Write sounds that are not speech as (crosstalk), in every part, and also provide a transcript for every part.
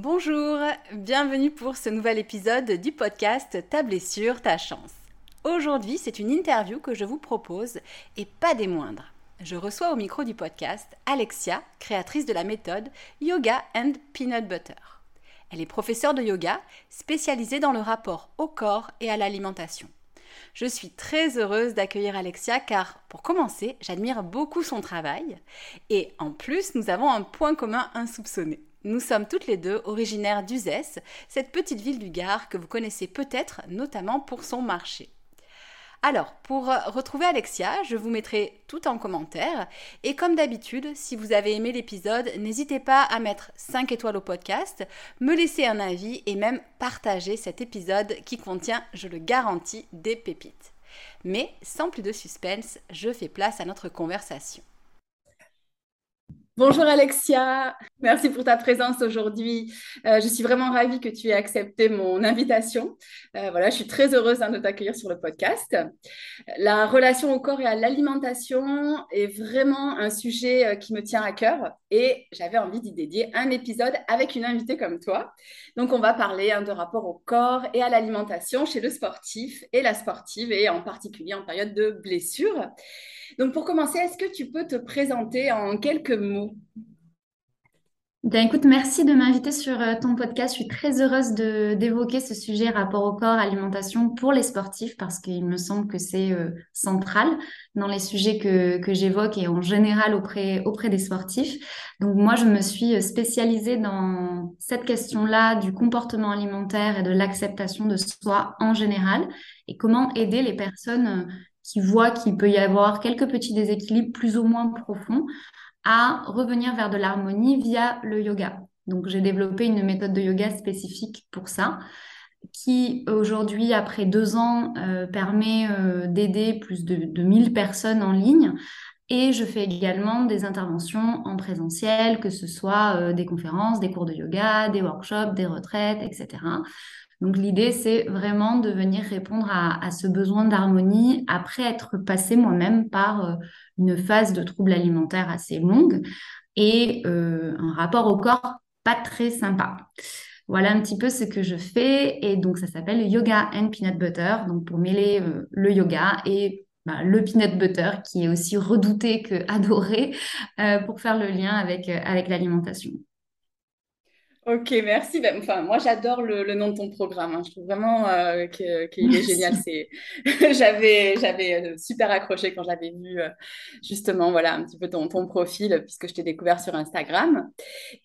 Bonjour, bienvenue pour ce nouvel épisode du podcast Ta blessure, ta chance. Aujourd'hui, c'est une interview que je vous propose et pas des moindres. Je reçois au micro du podcast Alexia, créatrice de la méthode Yoga and Peanut Butter. Elle est professeure de yoga spécialisée dans le rapport au corps et à l'alimentation. Je suis très heureuse d'accueillir Alexia car, pour commencer, j'admire beaucoup son travail et en plus, nous avons un point commun insoupçonné. Nous sommes toutes les deux originaires d'Uzès, cette petite ville du Gard que vous connaissez peut-être notamment pour son marché. Alors, pour retrouver Alexia, je vous mettrai tout en commentaire. Et comme d'habitude, si vous avez aimé l'épisode, n'hésitez pas à mettre 5 étoiles au podcast, me laisser un avis et même partager cet épisode qui contient, je le garantis, des pépites. Mais sans plus de suspense, je fais place à notre conversation. Bonjour Alexia, merci pour ta présence aujourd'hui. Euh, je suis vraiment ravie que tu aies accepté mon invitation. Euh, voilà, je suis très heureuse hein, de t'accueillir sur le podcast. La relation au corps et à l'alimentation est vraiment un sujet euh, qui me tient à cœur et j'avais envie d'y dédier un épisode avec une invitée comme toi. Donc on va parler hein, de rapport au corps et à l'alimentation chez le sportif et la sportive et en particulier en période de blessure. Donc, pour commencer, est-ce que tu peux te présenter en quelques mots? Bien, écoute, merci de m'inviter sur euh, ton podcast. Je suis très heureuse d'évoquer ce sujet rapport au corps, alimentation pour les sportifs parce qu'il me semble que c'est euh, central dans les sujets que, que j'évoque et en général auprès, auprès des sportifs. Donc moi, je me suis spécialisée dans cette question-là du comportement alimentaire et de l'acceptation de soi en général et comment aider les personnes qui voit qu'il peut y avoir quelques petits déséquilibres plus ou moins profonds, à revenir vers de l'harmonie via le yoga. Donc j'ai développé une méthode de yoga spécifique pour ça, qui aujourd'hui, après deux ans, euh, permet euh, d'aider plus de, de 1000 personnes en ligne. Et je fais également des interventions en présentiel, que ce soit euh, des conférences, des cours de yoga, des workshops, des retraites, etc. Donc l'idée, c'est vraiment de venir répondre à, ce besoin d'harmonie après être passé moi-même par euh, une phase de trouble alimentaire assez longue et euh, un rapport au corps pas très sympa. Voilà un petit peu ce que je fais et donc ça s'appelle Yoga and Peanut Butter, donc pour mêler euh, le yoga et bah, le peanut butter qui est aussi redouté que (laughs) adoré pour faire le lien avec, avec l'alimentation. Ok, merci. Ben, enfin, moi, j'adore le, nom de ton programme. Hein. Je trouve vraiment euh, qu'il est génial. C'est, (laughs) j'avais, j'avais euh, super accroché quand j'avais vu euh, justement, voilà, un petit peu ton, ton profil puisque je t'ai découvert sur Instagram.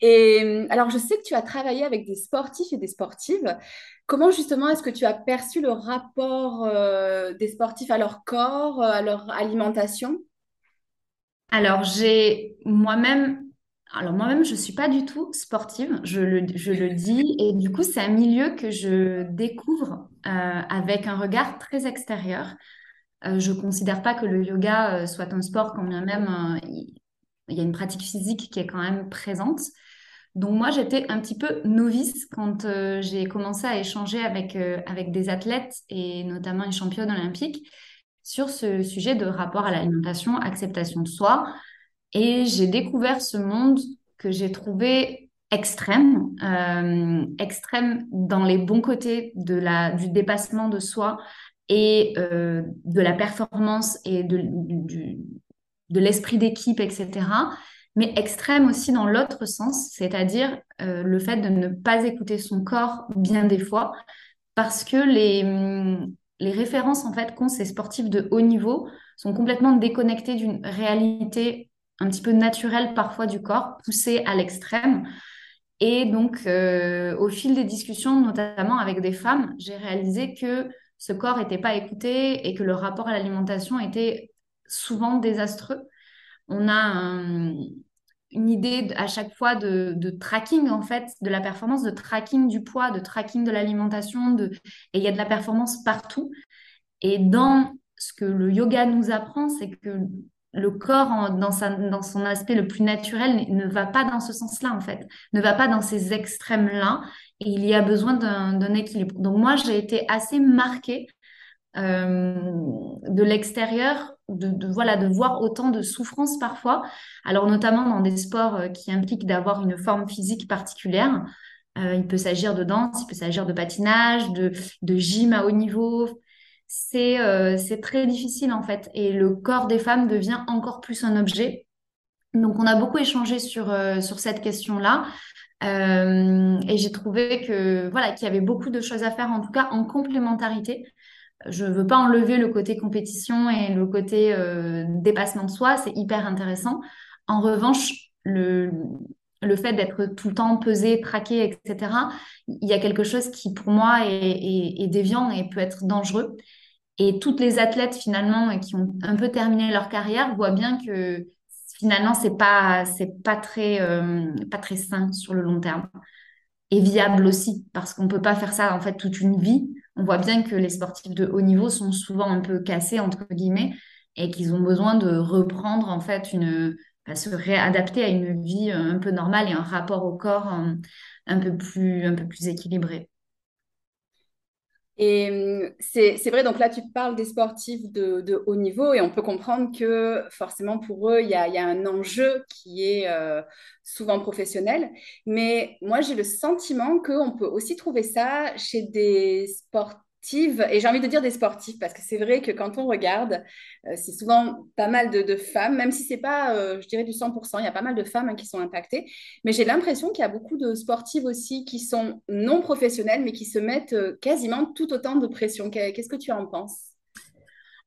Et alors, je sais que tu as travaillé avec des sportifs et des sportives. Comment justement est-ce que tu as perçu le rapport des sportifs à leur corps, à leur alimentation? Alors, j'ai moi-même alors moi-même, je ne suis pas du tout sportive, je le, dis, et du coup, c'est un milieu que je découvre euh, avec un regard très extérieur. Euh, je ne considère pas que le yoga euh, soit un sport, quand bien même il y a une pratique physique qui est quand même présente. Donc moi, j'étais un petit peu novice quand j'ai commencé à échanger avec, avec des athlètes et notamment une championne olympique sur ce sujet de rapport à l'alimentation, acceptation de soi, et j'ai découvert ce monde que j'ai trouvé extrême, euh, extrême dans les bons côtés de la, du dépassement de soi et euh, de la performance et de, du, de l'esprit d'équipe, etc. Mais extrême aussi dans l'autre sens, c'est-à-dire euh, le fait de ne pas écouter son corps bien des fois parce que les, les références en fait qu'ont ces sportifs de haut niveau sont complètement déconnectées d'une réalité un petit peu naturelle parfois du corps, poussée à l'extrême. Et donc, euh, au fil des discussions, notamment avec des femmes, j'ai réalisé que ce corps n'était pas écouté et que le rapport à l'alimentation était souvent désastreux. On a une idée à chaque fois de, tracking, en fait, de la performance, de tracking du poids, de tracking de l'alimentation, de... et il y a de la performance partout. Et dans ce que le yoga nous apprend, c'est que le corps, dans, son aspect le plus naturel, ne va pas dans ce sens-là, en fait, ne va pas dans ces extrêmes-là, et il y a besoin d'un équilibre. Donc moi, j'ai été assez marquée euh, de l'extérieur, de, voilà, de voir autant de souffrance parfois, alors notamment dans des sports euh, qui impliquent d'avoir une forme physique particulière. Euh, il peut s'agir de danse, il peut s'agir de patinage, de, de gym à haut niveau, c'est c'est très difficile en fait. Et le corps des femmes devient encore plus un objet. Donc on a beaucoup échangé sur, sur cette question-là. et j'ai trouvé que voilà qu'il y avait beaucoup de choses à faire, en tout cas en complémentarité. Je ne veux pas enlever le côté compétition et le côté dépassement de soi, c'est hyper intéressant. En revanche, le, le fait d'être tout le temps pesé, traqué, etc., il y a quelque chose qui, pour moi, est, déviant et peut être dangereux. Et toutes les athlètes, finalement, qui ont un peu terminé leur carrière, voient bien que finalement, c'est pas, c'est pas très, euh, pas très sain sur le long terme. Et viable aussi, parce qu'on peut pas faire ça, en fait, toute une vie. On voit bien que les sportifs de haut niveau sont souvent un peu cassés, entre guillemets, et qu'ils ont besoin de reprendre, en fait, une, à se réadapter à une vie euh, un peu normale et un rapport au corps euh, un peu plus équilibré. Et hum, c'est vrai, donc là, tu parles des sportifs de, haut niveau et on peut comprendre que forcément pour eux, il y a, un enjeu qui est euh, souvent professionnel. Mais moi, j'ai le sentiment qu'on peut aussi trouver ça chez des sportifs et j'ai envie de dire des sportifs, parce que c'est vrai que quand on regarde, euh, c'est souvent pas mal de, femmes, même si c'est pas, euh, je dirais, du 100%, il y a pas mal de femmes hein, qui sont impactées, mais j'ai l'impression qu'il y a beaucoup de sportives aussi qui sont non professionnelles, mais qui se mettent euh, quasiment tout autant de pression. Qu'est-ce que tu en penses?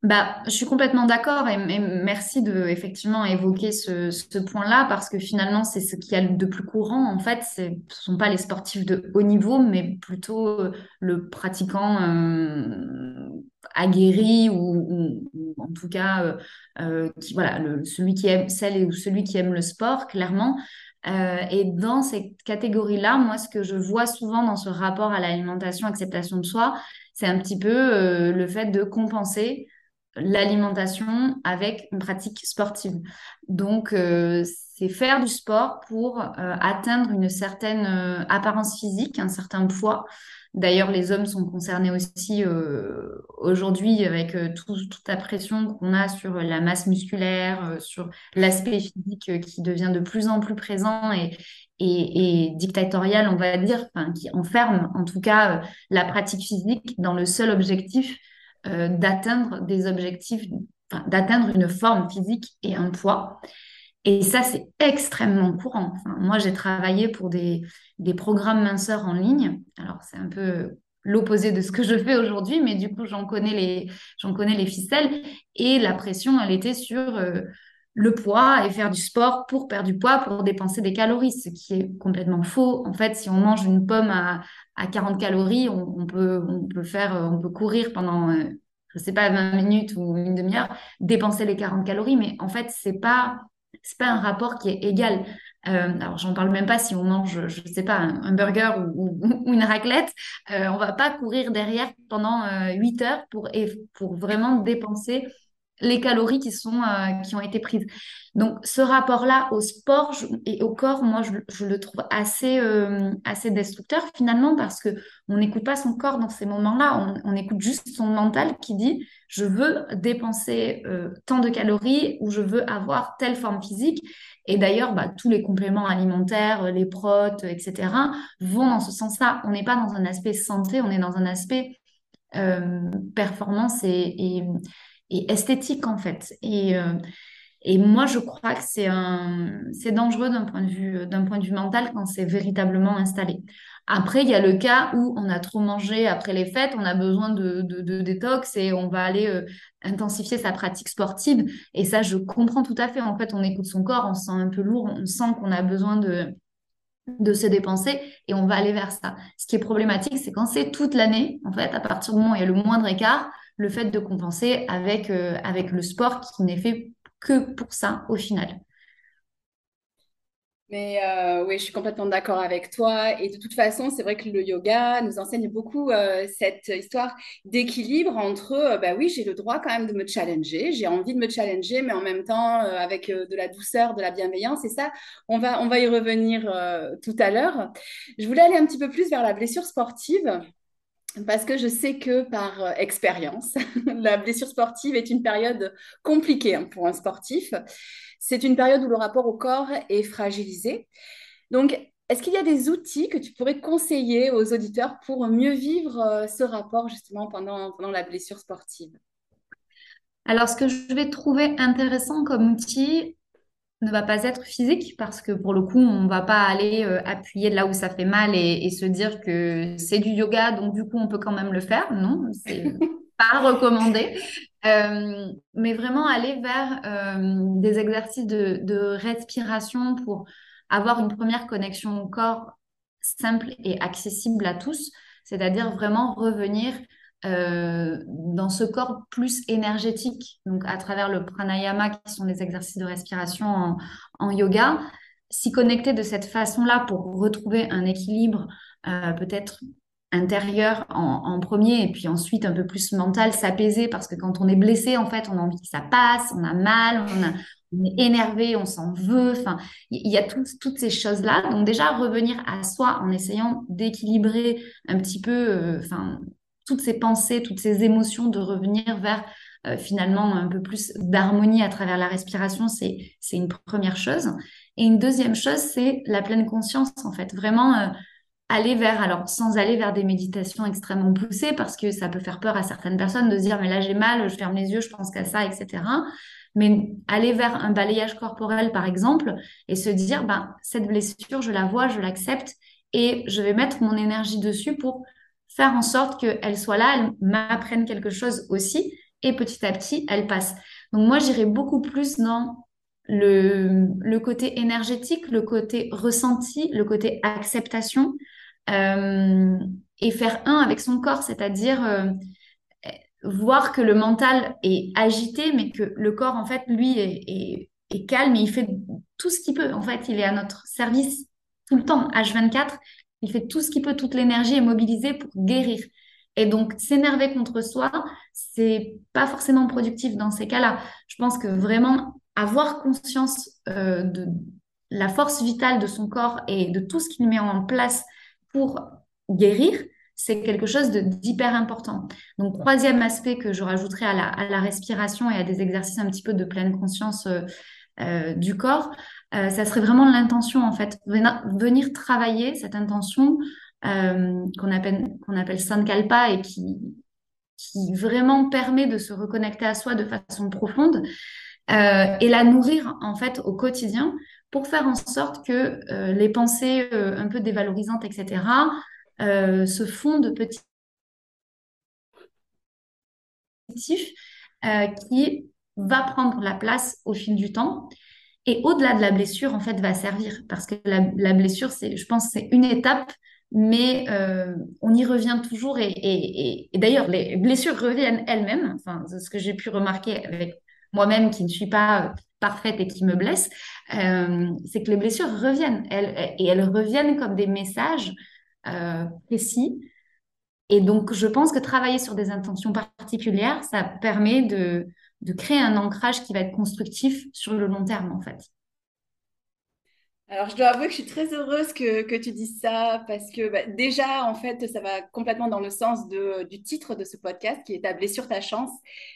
Bah, je suis complètement d'accord et, merci de effectivement évoquer ce, point-là parce que finalement c'est ce qu'il y a de plus courant en fait. Ce ne sont pas les sportifs de haut niveau mais plutôt euh, le pratiquant euh, aguerri ou, en tout cas euh, voilà celui qui aime celle ou celui qui aime le sport clairement. et dans ces catégories-là, moi ce que je vois souvent dans ce rapport à l'alimentation, acceptation de soi, c'est un petit peu le fait de compenser l'alimentation avec une pratique sportive. Donc, euh, c'est faire du sport pour euh, atteindre une certaine euh, apparence physique, un certain poids. D'ailleurs, les hommes sont concernés aussi aujourd'hui avec toute la pression qu'on a sur la masse musculaire, sur l'aspect physique qui devient de plus en plus présent et, et, dictatorial, on va dire, qui enferme en tout cas la pratique physique dans le seul objectif euh, d'atteindre des objectifs, d'atteindre une forme physique et un poids. Et ça, c'est extrêmement courant. moi, j'ai travaillé pour des, programmes minceurs en ligne. Alors, c'est un peu l'opposé de ce que je fais aujourd'hui, mais du coup, j'en connais les, connais les ficelles. Et la pression, elle était sur euh, le poids et faire du sport pour perdre du poids, pour dépenser des calories, ce qui est complètement faux. En fait, si on mange une pomme à, à 40 calories, on, peut, on peut faire, euh, on peut courir pendant, je euh, je sais pas, 20 minutes ou une demi-heure, dépenser les 40 calories, mais en fait, c'est pas, c'est pas un rapport qui est égal. Euh, alors, j'en parle même pas si on mange, je ne sais pas, un, burger ou, une raclette. Euh, on va pas courir derrière pendant 8 heures pour, pour vraiment dépenser les calories qui, sont, euh, qui ont été prises. Donc, ce rapport-là au sport et au corps, moi, je, le trouve assez, euh, assez destructeur finalement parce que on n'écoute pas son corps dans ces moments-là. On, écoute juste son mental qui dit je veux dépenser euh, tant de calories ou je veux avoir telle forme physique. Et d'ailleurs, bah, tous les compléments alimentaires, les protes, etc., vont dans ce sens-là. On n'est pas dans un aspect santé, on est dans un aspect performance et esthétique en fait. Et, euh, Et moi, je crois que c'est c'est dangereux d'un point de vue, d'un point de vue mental quand c'est véritablement installé. Après, il y a le cas où on a trop mangé après les fêtes, on a besoin de, de, détox et on va aller euh, intensifier sa pratique sportive. Et ça, je comprends tout à fait. En fait, on écoute son corps, on se sent un peu lourd, on sent qu'on a besoin de, de se dépenser et on va aller vers ça. Ce qui est problématique, c'est quand c'est toute l'année, en fait, à partir du moment où il y a le moindre écart, le fait de compenser avec, euh, avec le sport qui n'est fait que pour ça au final. Mais euh, oui, je suis complètement d'accord avec toi. Et de toute façon, c'est vrai que le yoga nous enseigne beaucoup euh, cette histoire d'équilibre entre, euh, bah oui, j'ai le droit quand même de me challenger, j'ai envie de me challenger, mais en même temps avec de la douceur, de la bienveillance. Et ça, on va, on va y revenir tout à l'heure. Je voulais aller un petit peu plus vers la blessure sportive. Parce que je sais que par expérience, (laughs) la blessure sportive est une période compliquée hein, pour un sportif. C'est une période où le rapport au corps est fragilisé. Donc, est-ce qu'il y a des outils que tu pourrais conseiller aux auditeurs pour mieux vivre euh, ce rapport justement pendant, pendant la blessure sportive? Alors, ce que je vais trouver intéressant comme outil ne va pas être physique parce que pour le coup, on ne va pas aller euh, appuyer là où ça fait mal et, et se dire que c'est du yoga, donc du coup, on peut quand même le faire. Non, c'est (laughs) pas recommandé. Euh, mais vraiment aller vers euh, des exercices de, respiration pour avoir une première connexion au corps simple et accessible à tous, c'est-à-dire vraiment revenir euh, dans ce corps plus énergétique, donc à travers le pranayama qui sont des exercices de respiration en, yoga, s'y connecter de cette façon-là pour retrouver un équilibre peut-être intérieur en, premier et puis ensuite un peu plus mental, s'apaiser parce que quand on est blessé, en fait, on a envie que ça passe, on a mal, on, est énervé, on s'en veut. Enfin, il y, a toutes ces choses-là. Donc déjà, revenir à soi en essayant d'équilibrer un petit peu euh, enfin, toutes ces pensées, toutes ces émotions, de revenir vers euh, finalement un peu plus d'harmonie à travers la respiration, c'est une première chose. Et une deuxième chose, c'est la pleine conscience, en fait. Vraiment... Euh, aller vers, alors sans aller vers des méditations extrêmement poussées, parce que ça peut faire peur à certaines personnes de se dire, mais là j'ai mal, je ferme les yeux, je pense qu'à ça, etc. Mais aller vers un balayage corporel, par exemple, et se dire, ben, cette blessure, je la vois, je l'accepte, et je vais mettre mon énergie dessus pour faire en sorte qu'elle soit là, elle m'apprenne quelque chose aussi, et petit à petit, elle passe. Donc moi, j'irai beaucoup plus dans le, côté énergétique, le côté ressenti, le côté acceptation, euh, et faire un avec son corps, c'est-à-dire euh, voir que le mental est agité, mais que le corps, en fait, lui, est, calme et il fait tout ce qu'il peut. En fait, il est à notre service tout le temps, H24. Il fait tout ce qu'il peut, toute l'énergie est mobilisée pour guérir. Et donc, s'énerver contre soi, c'est pas forcément productif dans ces cas-là. Je pense que vraiment avoir conscience euh, de la force vitale de son corps et de tout ce qu'il met en place pour guérir, c'est quelque chose d'hyper important. Donc, troisième aspect que je rajouterais à la, respiration et à des exercices un petit peu de pleine conscience euh, euh, du corps, euh, ça serait vraiment l'intention, en fait. Venir, travailler cette intention qu'on appelle, qu'on appelle Sankalpa et qui, qui vraiment permet de se reconnecter à soi de façon profonde et la nourrir, en fait, au quotidien pour faire en sorte que euh, les pensées euh, un peu dévalorisantes, etc., euh, se fondent petit qui va prendre la place au fil du temps et au-delà de la blessure en fait va servir parce que la, blessure c'est je pense c'est une étape mais on y revient toujours et, et d'ailleurs les blessures reviennent elles-mêmes enfin ce que j'ai pu remarquer avec moi-même qui ne suis pas parfaite et qui me blesse, euh, c'est que les blessures reviennent. Elles, et elles reviennent comme des messages euh, précis. Et donc, je pense que travailler sur des intentions particulières, ça permet de, de créer un ancrage qui va être constructif sur le long terme, en fait. Alors, je dois avouer que je suis très heureuse que, que tu dises ça parce que bah, déjà, en fait, ça va complètement dans le sens de, du titre de ce podcast qui est Ta blessure, ta chance.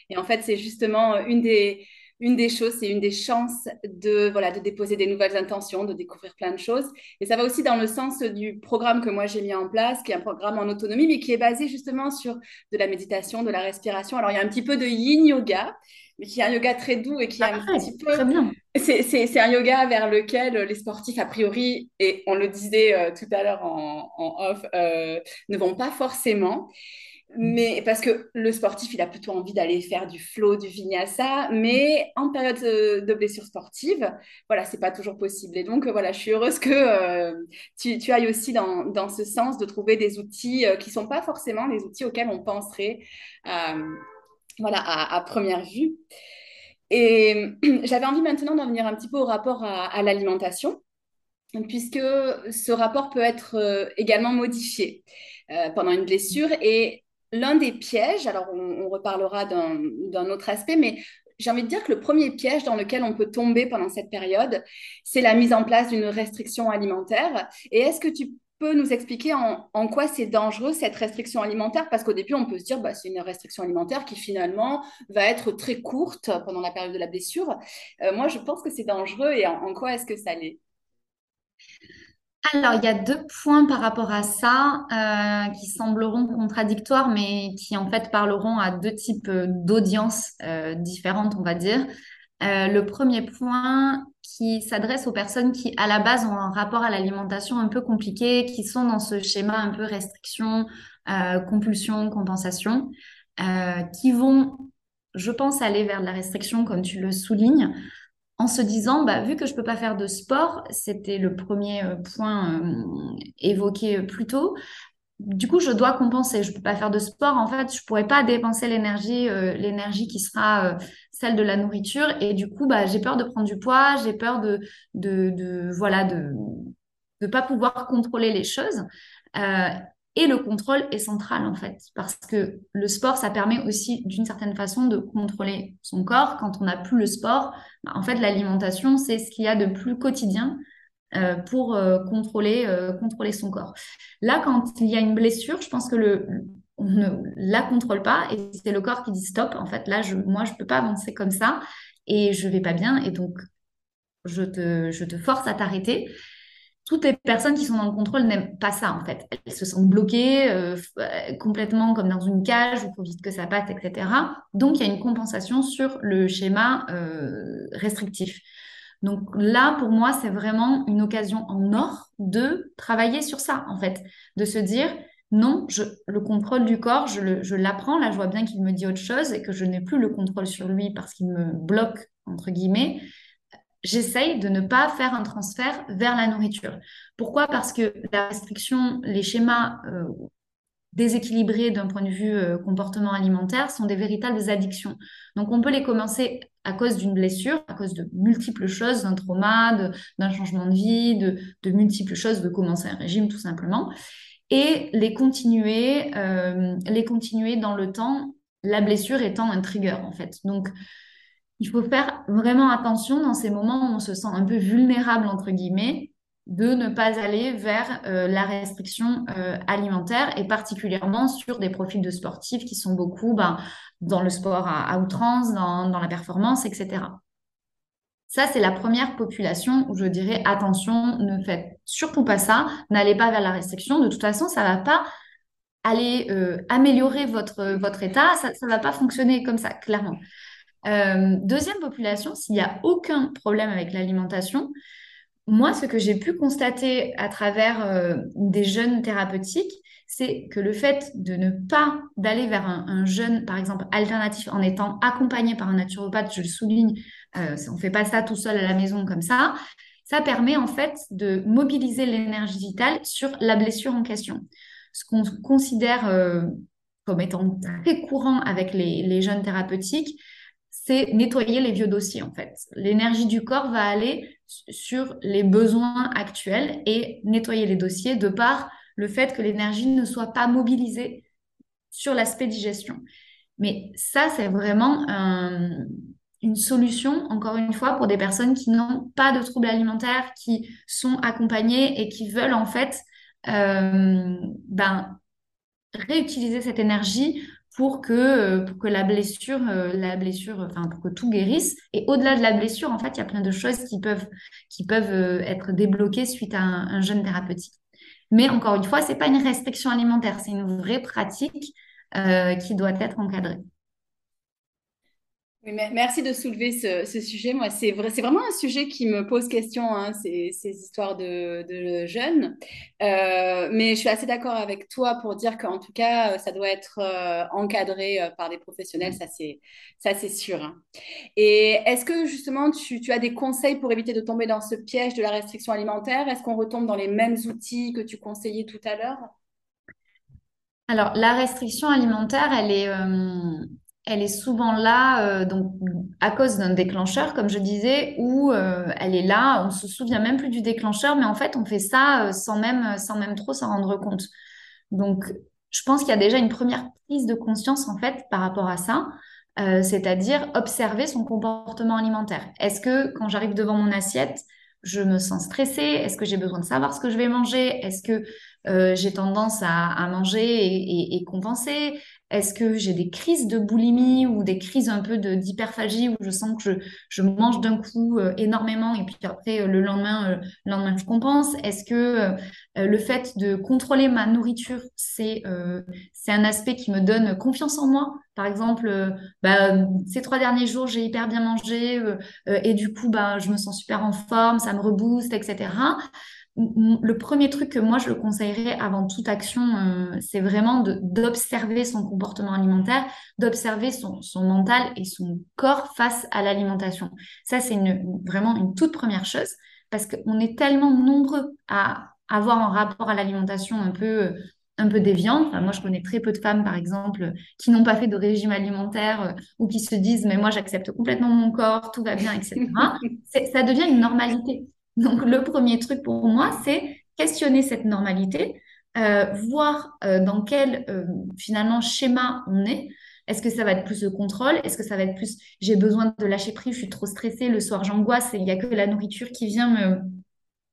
Et en fait, c'est justement une des, une des choses, c'est une des chances de, voilà, de déposer des nouvelles intentions, de découvrir plein de choses. Et ça va aussi dans le sens du programme que moi j'ai mis en place, qui est un programme en autonomie, mais qui est basé justement sur de la méditation, de la respiration. Alors, il y a un petit peu de yin yoga, mais qui est un yoga très doux et qui est un petit peu. C'est un yoga vers lequel les sportifs, a priori, et on le disait euh, tout à l'heure en, en, off, euh, ne vont pas forcément mais parce que le sportif, il a plutôt envie d'aller faire du flow, du vinyasa, mais en période de blessure sportive, voilà, c'est pas toujours possible. Et donc, voilà, je suis heureuse que euh, tu, ailles aussi dans, ce sens de trouver des outils euh, qui sont pas forcément les outils auxquels on penserait, euh, voilà, à, à, première vue. Et (clears throat) j'avais envie maintenant d'en venir un petit peu au rapport à, à l'alimentation, puisque ce rapport peut être également modifié pendant une blessure et l'un des pièges, alors on, reparlera d'un autre aspect, mais j'ai envie de dire que le premier piège dans lequel on peut tomber pendant cette période, c'est la mise en place d'une restriction alimentaire. Et est-ce que tu peux nous expliquer en, quoi c'est dangereux cette restriction alimentaire? Parce qu'au début, on peut se dire, bah, c'est une restriction alimentaire qui finalement va être très courte pendant la période de la blessure. Euh, moi, je pense que c'est dangereux et en quoi est-ce que ça l'est? Alors, il y a deux points par rapport à ça euh, qui sembleront contradictoires, mais qui en fait parleront à deux types euh, d'audiences euh, différentes, on va dire. le premier point qui s'adresse aux personnes qui, à la base, ont un rapport à l'alimentation un peu compliqué, qui sont dans ce schéma un peu restriction, compulsion, compensation, qui vont, je pense, aller vers la restriction, comme tu le soulignes en se disant, bah, vu que je ne peux pas faire de sport, c'était le premier euh, point euh, évoqué euh, plus tôt, du coup, je dois compenser. Je ne peux pas faire de sport. En fait, je ne pourrais pas dépenser l'énergie, qui sera celle de la nourriture. Et du coup, bah, j'ai peur de prendre du poids. J'ai peur de, de, voilà, de ne pas pouvoir contrôler les choses. Et le contrôle est central en fait, parce que le sport, ça permet aussi d'une certaine façon de contrôler son corps. Quand on n'a plus le sport, bah, en fait, l'alimentation, c'est ce qu'il y a de plus quotidien euh, pour euh, contrôler, euh, contrôler son corps. Là, quand il y a une blessure, je pense que le, on ne la contrôle pas et c'est le corps qui dit stop. En fait, là, je, moi, je peux pas avancer comme ça et je vais pas bien et donc je te force à t'arrêter toutes les personnes qui sont dans le contrôle n'aiment pas ça, en fait. Elles se sentent bloquées, euh, complètement comme dans une cage, où il faut vite que ça passe, etc. Donc, il y a une compensation sur le schéma euh, restrictif. Donc là, pour moi, c'est vraiment une occasion en or de travailler sur ça, en fait. De se dire, non, je, le contrôle du corps, je l'apprends. Là, je vois bien qu'il me dit autre chose et que je n'ai plus le contrôle sur lui parce qu'il me bloque, entre guillemets j'essaye de ne pas faire un transfert vers la nourriture. Pourquoi? Parce que la restriction, les schémas euh, déséquilibrés d'un point de vue euh, comportement alimentaire sont des véritables addictions. Donc on peut les commencer à cause d'une blessure, à cause de multiples choses, d'un trauma, d'un changement de vie, de, multiples choses, de commencer un régime tout simplement, et les continuer, euh, les continuer dans le temps, la blessure étant un trigger en fait. Donc il faut faire vraiment attention dans ces moments où on se sent un peu vulnérable, entre guillemets, de ne pas aller vers euh, la restriction euh, alimentaire et particulièrement sur des profils de sportifs qui sont beaucoup ben, dans le sport à, outrance, dans, la performance, etc. Ça, c'est la première population où je dirais attention, ne faites surtout pas ça, n'allez pas vers la restriction. De toute façon, ça ne va pas aller euh, améliorer votre, votre état, ça ne va pas fonctionner comme ça, clairement. Euh, deuxième population, s'il n'y a aucun problème avec l'alimentation, moi, ce que j'ai pu constater à travers euh, des jeunes thérapeutiques, c'est que le fait de ne pas d'aller vers un, jeune, par exemple, alternatif en étant accompagné par un naturopathe, je le souligne, euh, on ne fait pas ça tout seul à la maison comme ça, ça permet en fait de mobiliser l'énergie vitale sur la blessure en question. Ce qu'on considère comme étant très courant avec les jeunes thérapeutiques, c'est nettoyer les vieux dossiers en fait. L'énergie du corps va aller sur les besoins actuels et nettoyer les dossiers de par le fait que l'énergie ne soit pas mobilisée sur l'aspect digestion. Mais ça, c'est vraiment une solution, encore une fois, pour des personnes qui n'ont pas de troubles alimentaires, qui sont accompagnées et qui veulent en fait euh, ben, réutiliser cette énergie pour que, pour que la blessure, la blessure, enfin pour que tout guérisse. Et au-delà de la blessure, en fait, il y a plein de choses qui peuvent, qui peuvent être débloquées suite à un, un jeûne thérapeutique. Mais encore une fois, c'est pas une restriction alimentaire, c'est une vraie pratique qui doit être encadrée. Merci de soulever ce, sujet. Moi, c'est vrai, c'est vraiment un sujet qui me pose question, hein, ces, histoires de, jeunes. Euh, mais je suis assez d'accord avec toi pour dire qu'en tout cas, ça doit être euh, encadré euh, par des professionnels, ça c'est, sûr. Hein. Et est-ce que justement, tu, as des conseils pour éviter de tomber dans ce piège de la restriction alimentaire? Est-ce qu'on retombe dans les mêmes outils que tu conseillais tout à l'heure? Alors, la restriction alimentaire, elle est, elle est souvent là euh, donc à cause d'un déclencheur, comme je disais, où euh, elle est là, on se souvient même plus du déclencheur, mais en fait on fait ça euh, sans même sans même trop s'en rendre compte. Donc je pense qu'il y a déjà une première prise de conscience en fait par rapport à ça, c'est-à-dire observer son comportement alimentaire. Est-ce que quand j'arrive devant mon assiette, je me sens stressée? Est-ce que j'ai besoin de savoir ce que je vais manger? Est-ce que j'ai tendance à, manger et compenser? Est-ce que j'ai des crises de boulimie ou des crises un peu d'hyperphagie où je sens que je, mange d'un coup euh, énormément et puis après euh, le lendemain, euh, le lendemain je compense? Est-ce que le fait de contrôler ma nourriture, c'est c'est un aspect qui me donne confiance en moi? Par exemple, bah, ces trois derniers jours, j'ai hyper bien mangé et du coup, bah, je me sens super en forme, ça me rebooste, etc le premier truc que moi je le conseillerais avant toute action, euh, c'est vraiment d'observer son comportement alimentaire, d'observer son, son, mental et son corps face à l'alimentation. Ça, c'est une, vraiment une toute première chose parce qu'on est tellement nombreux à avoir un rapport à l'alimentation un peu un peu déviant. moi, je connais très peu de femmes, par exemple, qui n'ont pas fait de régime alimentaire euh, ou qui se disent, mais moi, j'accepte complètement mon corps, tout va bien, etc. (laughs) ça devient une normalité. Donc, le premier truc pour moi, c'est questionner cette normalité, euh, voir euh, dans quel euh, finalement schéma on est. Est-ce que ça va être plus le contrôle? Est-ce que ça va être plus j'ai besoin de lâcher prise, je suis trop stressée, le soir j'angoisse et il n'y a que la nourriture qui vient me,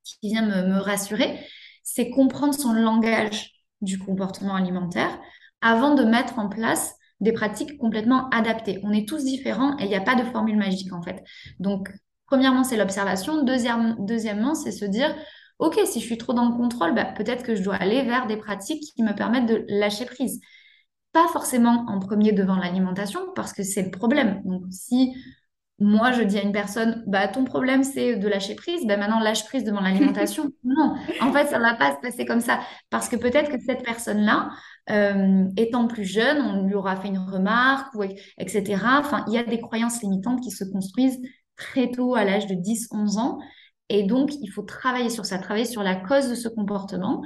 qui vient me, me rassurer? C'est comprendre son langage du comportement alimentaire avant de mettre en place des pratiques complètement adaptées. On est tous différents et il n'y a pas de formule magique en fait. Donc, Premièrement, c'est l'observation. deuxièmement, c'est se dire, OK, si je suis trop dans le contrôle, bah, peut-être que je dois aller vers des pratiques qui me permettent de lâcher prise. Pas forcément en premier devant l'alimentation, parce que c'est le problème. Donc, si moi, je dis à une personne, bah, ton problème, c'est de lâcher prise, bah, maintenant, lâche prise devant l'alimentation. (laughs) non, en fait, ça ne va pas se passer comme ça. Parce que peut-être que cette personne-là, euh, étant plus jeune, on lui aura fait une remarque, ou, etc. Enfin, il y a des croyances limitantes qui se construisent très tôt, à l'âge de 10-11 ans. Et donc, il faut travailler sur ça, travailler sur la cause de ce comportement,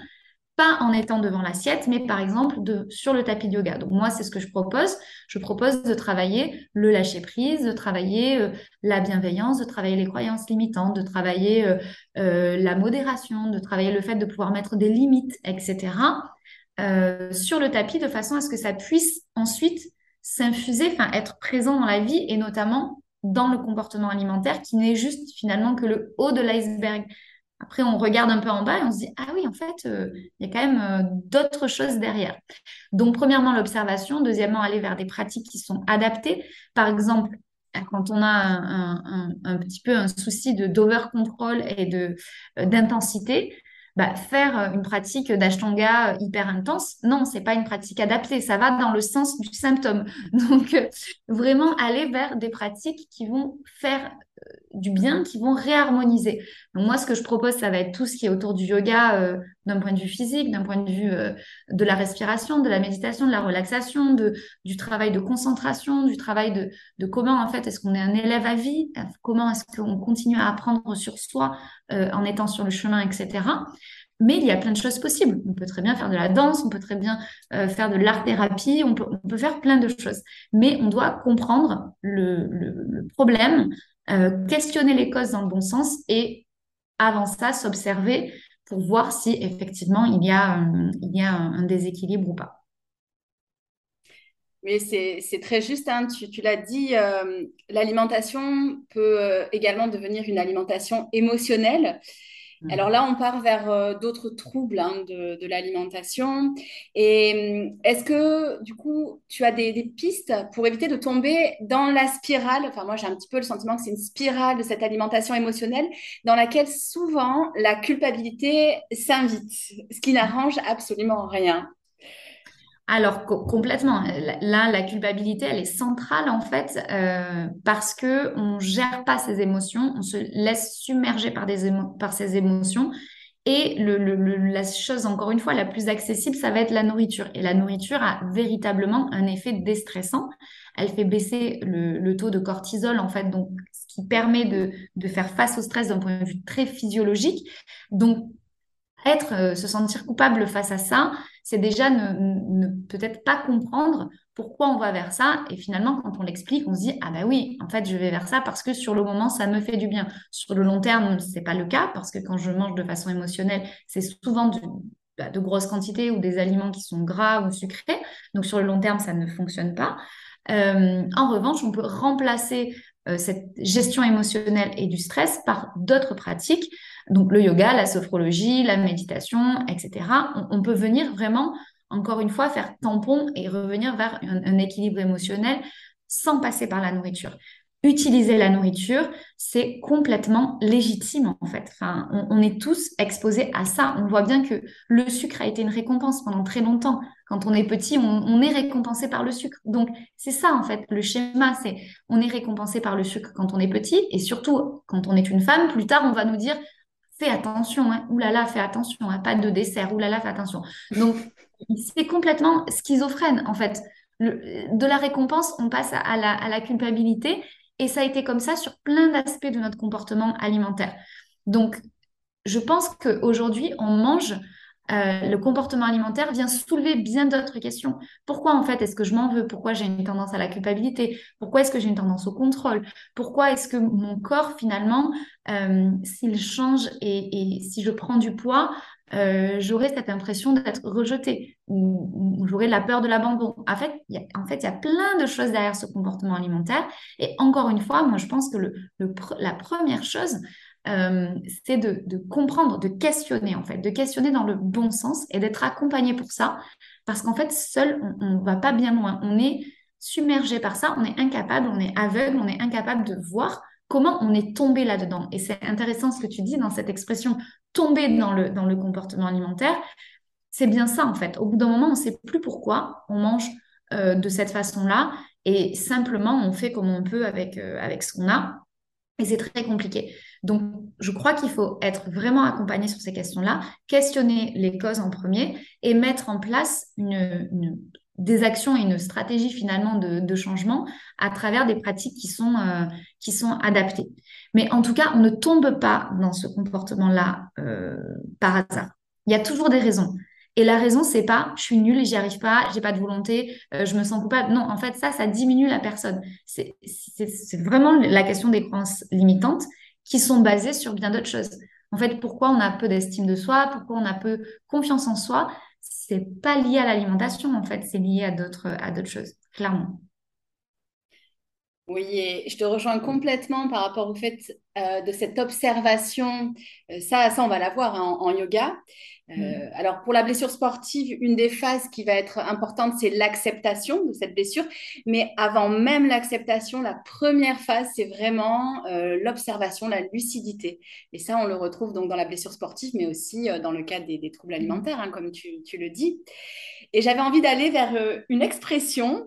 pas en étant devant l'assiette, mais par exemple de, sur le tapis de yoga. Donc moi, c'est ce que je propose. Je propose de travailler le lâcher-prise, de travailler euh, la bienveillance, de travailler les croyances limitantes, de travailler euh, euh, la modération, de travailler le fait de pouvoir mettre des limites, etc. sur le tapis de façon à ce que ça puisse ensuite s'infuser, enfin être présent dans la vie et notamment dans le comportement alimentaire qui n'est juste finalement que le haut de l'iceberg. Après, on regarde un peu en bas et on se dit, ah oui, en fait, euh, il y a quand même euh, d'autres choses derrière. Donc, premièrement, l'observation. Deuxièmement, aller vers des pratiques qui sont adaptées. Par exemple, quand on a un, petit peu un souci de d'over-control et euh, d'intensité, bah, faire euh, une pratique d'ashtanga euh, hyper intense, non, c'est pas une pratique adaptée. Ça va dans le sens du symptôme. (laughs) Donc, euh, vraiment aller vers des pratiques qui vont faire du bien, qui vont réharmoniser. Donc moi, ce que je propose, ça va être tout ce qui est autour du yoga euh, d'un point de vue physique, d'un point de vue euh, de la respiration, de la méditation, de la relaxation, de, du travail de concentration, du travail de, de comment en fait est-ce qu'on est un élève à vie, comment est-ce qu'on continue à apprendre sur soi euh, en étant sur le chemin, etc. Mais il y a plein de choses possibles. On peut très bien faire de la danse, on peut très bien faire de l'art-thérapie, on peut, on peut, faire plein de choses. Mais on doit comprendre le, le, le problème euh, questionner les causes dans le bon sens et avant ça, s'observer pour voir si effectivement il y a, un, il y a un, déséquilibre ou pas. Oui, c'est très juste, hein. tu, tu l'as dit, euh, l'alimentation peut euh, également devenir une alimentation émotionnelle. Alors là, on part vers euh, d'autres troubles hein, de, l'alimentation. Et hum, est-ce que, du coup, tu as des, pistes pour éviter de tomber dans la spirale? Enfin, moi, j'ai un petit peu le sentiment que c'est une spirale de cette alimentation émotionnelle dans laquelle souvent la culpabilité s'invite, ce qui n'arrange absolument rien. Alors complètement. Là, la culpabilité, elle est centrale en fait euh, parce que on gère pas ses émotions, on se laisse submerger par des par ses émotions. Et le, la chose, encore une fois, la plus accessible, ça va être la nourriture. Et la nourriture a véritablement un effet déstressant. Elle fait baisser le, taux de cortisol, en fait, donc ce qui permet de, de faire face au stress d'un point de vue très physiologique. Donc, être, euh, se sentir coupable face à ça, c'est déjà ne, peut-être pas comprendre pourquoi on va vers ça. Et finalement, quand on l'explique, on se dit, ah bah oui, en fait, je vais vers ça parce que sur le moment, ça me fait du bien. Sur le long terme, c'est pas le cas parce que quand je mange de façon émotionnelle, c'est souvent bah, de grosses quantités ou des aliments qui sont gras ou sucrés. Donc sur le long terme, ça ne fonctionne pas. Euh, en revanche, on peut remplacer euh, cette gestion émotionnelle et du stress par d'autres pratiques donc le yoga, la sophrologie, la méditation, etc. On, peut venir vraiment, encore une fois, faire tampon et revenir vers un, équilibre émotionnel sans passer par la nourriture. Utiliser la nourriture, c'est complètement légitime en fait. Enfin, on, est tous exposés à ça. On voit bien que le sucre a été une récompense pendant très longtemps. Quand on est petit, on, est récompensé par le sucre. Donc c'est ça en fait le schéma, c'est on est récompensé par le sucre quand on est petit et surtout quand on est une femme. Plus tard, on va nous dire fais attention, hein. oulala, fais attention, hein. pas de dessert, oulala, fais attention. Donc, c'est complètement schizophrène, en fait. de la récompense, on passe à la, culpabilité, et ça a été comme ça sur plein d'aspects de notre comportement alimentaire. Donc, je pense qu'aujourd'hui, on mange euh, le comportement alimentaire vient soulever bien d'autres questions. Pourquoi en fait est-ce que je m'en veux? Pourquoi j'ai une tendance à la culpabilité? Pourquoi est-ce que j'ai une tendance au contrôle? Pourquoi est-ce que mon corps finalement, euh, s'il change et, si je prends du poids, euh, j'aurai cette impression d'être rejetée ou, j'aurai la peur de l'abandon. En fait, il en fait, y a plein de choses derrière ce comportement alimentaire. Et encore une fois, moi, je pense que le, la première chose, euh, c'est de, comprendre, de questionner en fait, de questionner dans le bon sens et d'être accompagné pour ça, parce qu'en fait, seul, on ne va pas bien loin. On est submergé par ça, on est incapable, on est aveugle, on est incapable de voir comment on est tombé là-dedans. Et c'est intéressant ce que tu dis dans cette expression tomber dans le, comportement alimentaire. C'est bien ça en fait. Au bout d'un moment, on ne sait plus pourquoi on mange euh, de cette façon-là et simplement on fait comme on peut avec, euh, avec ce qu'on a. Et c'est très compliqué. Donc, je crois qu'il faut être vraiment accompagné sur ces questions-là, questionner les causes en premier et mettre en place des actions et une stratégie finalement de, changement à travers des pratiques qui sont, euh, qui sont adaptées. Mais en tout cas, on ne tombe pas dans ce comportement-là euh, par hasard. Il y a toujours des raisons. Et la raison, c'est pas je suis nulle, j'y arrive pas, j'ai pas de volonté, euh, je me sens coupable. Non, en fait, ça, ça diminue la personne. C'est vraiment la question des croyances limitantes qui sont basées sur bien d'autres choses. En fait, pourquoi on a peu d'estime de soi, pourquoi on a peu confiance en soi, c'est pas lié à l'alimentation, en fait, c'est lié à d'autres à d'autres choses, clairement. Oui, et je te rejoins complètement par rapport au fait euh, de cette observation. Euh, ça, ça, on va la voir hein, en, yoga. Euh, mm. Alors, pour la blessure sportive, une des phases qui va être importante, c'est l'acceptation de cette blessure. Mais avant même l'acceptation, la première phase, c'est vraiment l'observation, la lucidité. Et ça, on le retrouve donc dans la blessure sportive, mais aussi dans le cas des, troubles mm. alimentaires, hein, comme tu, tu, le dis. Et j'avais envie d'aller vers une expression.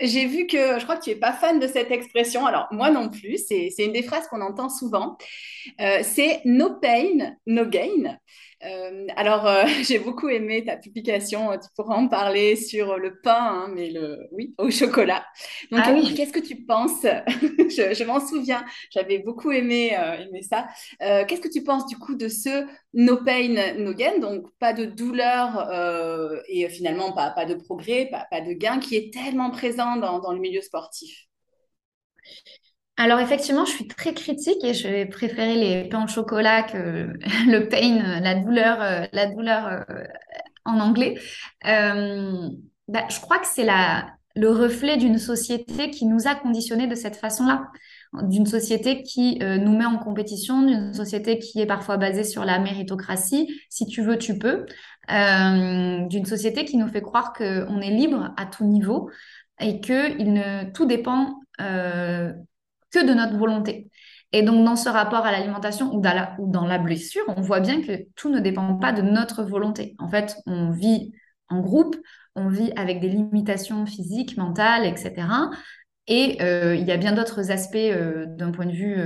J'ai vu que je crois que tu n'es pas fan de cette expression. Alors, moi non plus. C'est une des phrases qu'on entend souvent. Euh, c'est No Pain, No Gain. Euh, alors, euh, (laughs) j'ai beaucoup aimé ta publication. Tu pourras en parler sur le pain, hein, mais le oui, au chocolat. Donc, ah qu'est-ce que tu penses? (laughs) Je, m'en souviens. J'avais beaucoup aimé, aimé ça. qu'est-ce que tu penses du coup de ce no pain, no gain? Donc, pas de douleur et finalement pas, pas de progrès, pas, pas, de gain, qui est tellement présent dans, dans le milieu sportif. Alors effectivement, je suis très critique et je vais préférer les pains au chocolat que (laughs) le pain, la douleur, euh, la douleur euh, en anglais. Euh, bah, je crois que c'est le reflet d'une société qui nous a conditionnés de cette façon-là. d'une société qui euh, nous met en compétition, d'une société qui est parfois basée sur la méritocratie. Si tu veux, tu peux. Euh, d'une société qui nous fait croire qu'on est libre à tout niveau et que il ne, tout dépend euh, que de notre volonté. Et donc, dans ce rapport à l'alimentation ou, dans la, blessure, on voit bien que tout ne dépend pas de notre volonté. En fait, on vit en groupe, on vit avec des limitations physiques, mentales, etc. Et euh, il y a bien d'autres aspects euh, d'un point de vue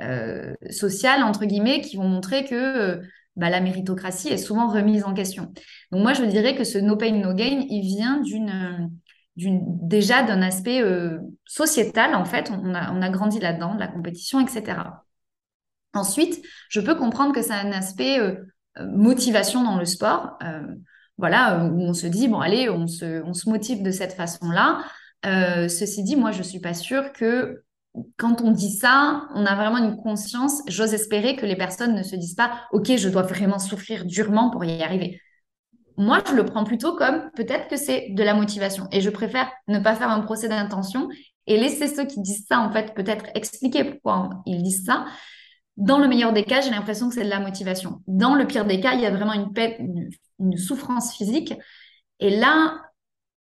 euh, social, entre guillemets, qui vont montrer que bah, la méritocratie est souvent remise en question. Donc moi, je dirais que ce no pain, no gain, il vient d'une déjà d'un aspect sociétal, en fait. On a, grandi là-dedans, de la compétition, etc. Ensuite, je peux comprendre que ça a un aspect motivation dans le sport. voilà, où on se dit, bon, allez, on se, on se motive de cette façon-là. Euh, ceci dit, moi, je suis pas sûre que quand on dit ça, on a vraiment une conscience. J'ose espérer que les personnes ne se disent pas, OK, je dois vraiment souffrir durement pour y arriver. Moi, je le prends plutôt comme peut-être que c'est de la motivation. Et je préfère ne pas faire un procès d'intention et laisser ceux qui disent ça, en fait, peut-être expliquer pourquoi ils disent ça. Dans le meilleur des cas, j'ai l'impression que c'est de la motivation. Dans le pire des cas, il y a vraiment une, une, une souffrance physique. Et là,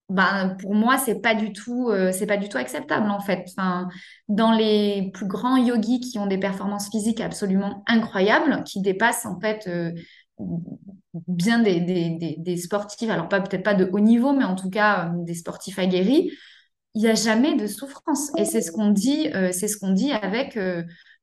ben, pour moi, c'est pas euh, pas du tout acceptable en fait. Dans les plus grands yogis qui ont des performances physiques absolument incroyables, qui dépassent en fait euh, bien des, des, des, sportifs, alors pas peut-être pas de haut niveau, mais en tout cas euh, des sportifs aguerris, il n'y a jamais de souffrance. Et c'est ce qu'on dit, c'est ce qu'on dit avec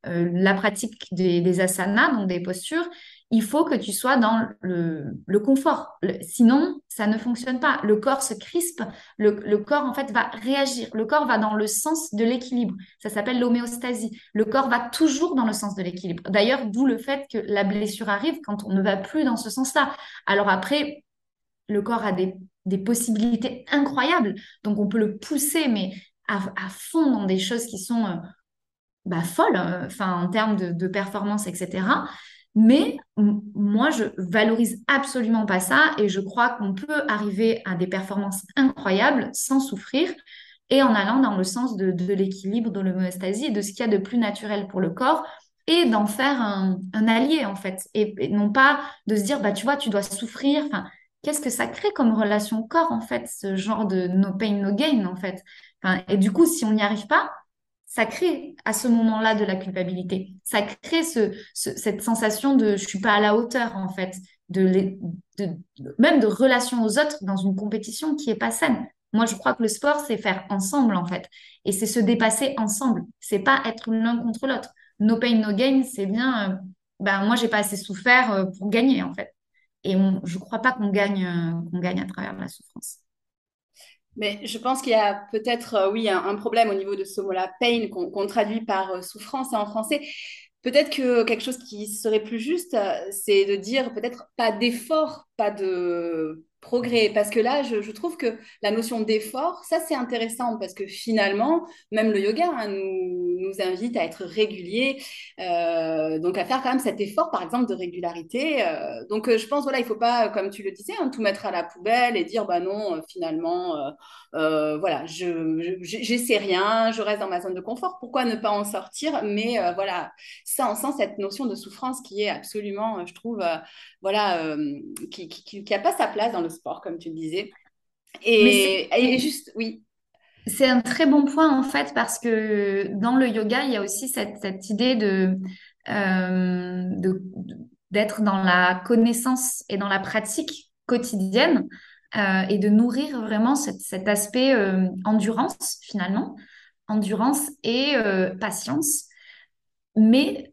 la pratique des, des asanas, donc des postures il faut que tu sois dans le, confort. sinon, ça ne fonctionne pas. Le corps se crispe, le, corps en fait va réagir. Le corps va dans le sens de l'équilibre. Ça s'appelle l'homéostasie. Le corps va toujours dans le sens de l'équilibre. D'ailleurs, d'où le fait que la blessure arrive quand on ne va plus dans ce sens-là. Alors après, le corps a des, possibilités incroyables. Donc on peut le pousser, mais à, fond dans des choses qui sont euh, bah, folles, euh, en termes de performance, etc. Mais moi, je valorise absolument pas ça et je crois qu'on peut arriver à des performances incroyables sans souffrir et en allant dans le sens de, l'équilibre, de l'homéostasie de ce qu'il y a de plus naturel pour le corps et d'en faire un, allié en fait. Et, non pas de se dire bah tu vois tu dois souffrir. Enfin qu'est-ce que ça crée comme relation corps en fait ce genre de no pain no gain en fait? Et du coup si on n'y arrive pas ça crée à ce moment-là de la culpabilité. Ça crée ce, cette sensation de je suis pas à la hauteur en fait, de, même de relation aux autres dans une compétition qui est pas saine. Moi, je crois que le sport, c'est faire ensemble en fait, et c'est se dépasser ensemble. C'est pas être l'un contre l'autre. No pain, no gain, c'est bien. Euh, ben moi, j'ai pas assez souffert euh, pour gagner en fait. Et je crois pas qu'on gagne, euh, qu'on gagne à travers la souffrance. Mais je pense qu'il y a peut-être, euh, oui, un, problème au niveau de ce mot-là, pain, qu'on traduit par euh, souffrance en français. Peut-être que quelque chose qui serait plus juste, euh, c'est de dire peut-être pas d'effort, pas de progrès. Parce que là, je, trouve que la notion d'effort, ça c'est intéressant parce que finalement, même le yoga hein, nous, nous, invite à être régulier, euh, donc à faire quand même cet effort, par exemple, de régularité. Euh, donc euh, je pense, voilà, il ne faut pas, comme tu le disais, hein, tout mettre à la poubelle et dire, bah non, finalement, voilà, je j'essaie rien, je reste dans ma zone de confort. Pourquoi ne pas en sortir? Mais voilà, sans, sans cette notion de souffrance qui est absolument, je trouve, voilà, qui n'a pas sa place dans le sport, comme tu le disais. Et, juste, oui. C'est un très bon point en fait parce que dans le yoga, il y a aussi cette, idée euh, de, d'être dans la connaissance et dans la pratique quotidienne euh, et de nourrir vraiment cet, aspect euh, endurance finalement, endurance et patience. Mais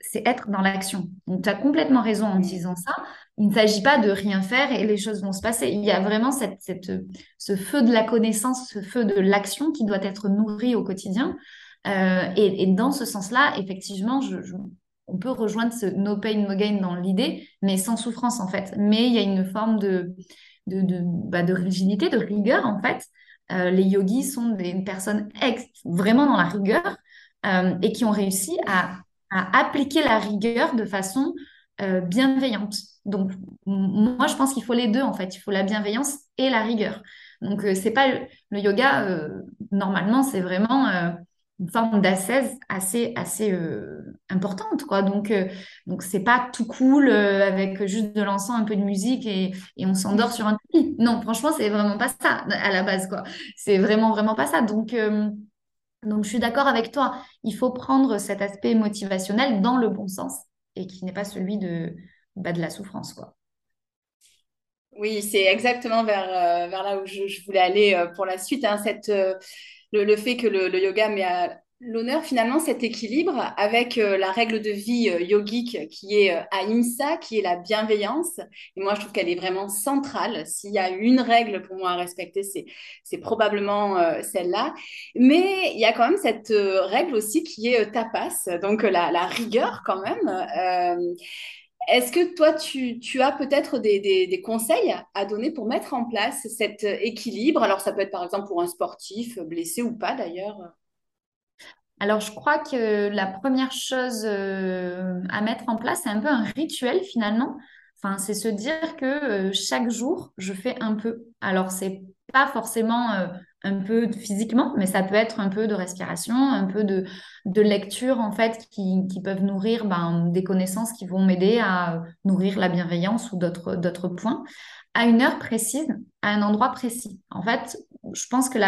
c'est être dans l'action. Donc tu as complètement raison en disant ça il ne s'agit pas de rien faire et les choses vont se passer. Il y a vraiment cette, ce feu de la connaissance, ce feu de l'action qui doit être nourri au quotidien. Euh, et, dans ce sens-là, effectivement, on peut rejoindre ce no pain, no gain dans l'idée, mais sans souffrance en fait. Mais il y a une forme de, de, de, bah, rigidité, de rigueur en fait. Euh, les yogis sont des personnes vraiment dans la rigueur euh, et qui ont réussi à, appliquer la rigueur de façon bienveillante. Donc, moi, je pense qu'il faut les deux, en fait. Il faut la bienveillance et la rigueur. Donc, euh, c'est pas le, yoga, euh, normalement, c'est vraiment, euh, forme d'assaise assez, assez euh, importante, quoi. Donc, euh, donc c'est pas tout cool euh, avec juste de l'encens, un peu de musique et, et on s'endort sur un tapis. Non, franchement, c'est vraiment pas ça à la base, quoi. C'est vraiment, vraiment pas ça. Donc, donc je suis d'accord avec toi. Il faut prendre cet aspect motivationnel dans le bon sens et qui n'est pas celui de, bah, de la souffrance, quoi. Oui, c'est exactement vers, vers là où je, voulais aller pour la suite. Hein, cette, le, fait que le, yoga met à l'honneur finalement cet équilibre avec euh, la règle de vie euh, yogique qui est euh, ahimsa, qui est la bienveillance. Et moi, je trouve qu'elle est vraiment centrale. S'il y a une règle pour moi à respecter, c'est, probablement celle-là. Mais il y a quand même cette règle aussi qui est tapas, donc la rigueur quand même. Est-ce que toi, tu, as peut-être des, conseils à donner pour mettre en place cet équilibre? Alors, ça peut être par exemple pour un sportif, blessé ou pas d'ailleurs. Alors, je crois que la première chose euh, à mettre en place, c'est un peu un rituel finalement. Enfin, c'est se dire que euh, chaque jour, je fais un peu. Alors, c'est pas forcément euh, un peu physiquement, mais ça peut être un peu de respiration, un peu de, de lecture en fait qui, qui peuvent nourrir ben, des connaissances qui vont m'aider à nourrir la bienveillance ou d'autres points à une heure précise, à un endroit précis. En fait, je pense que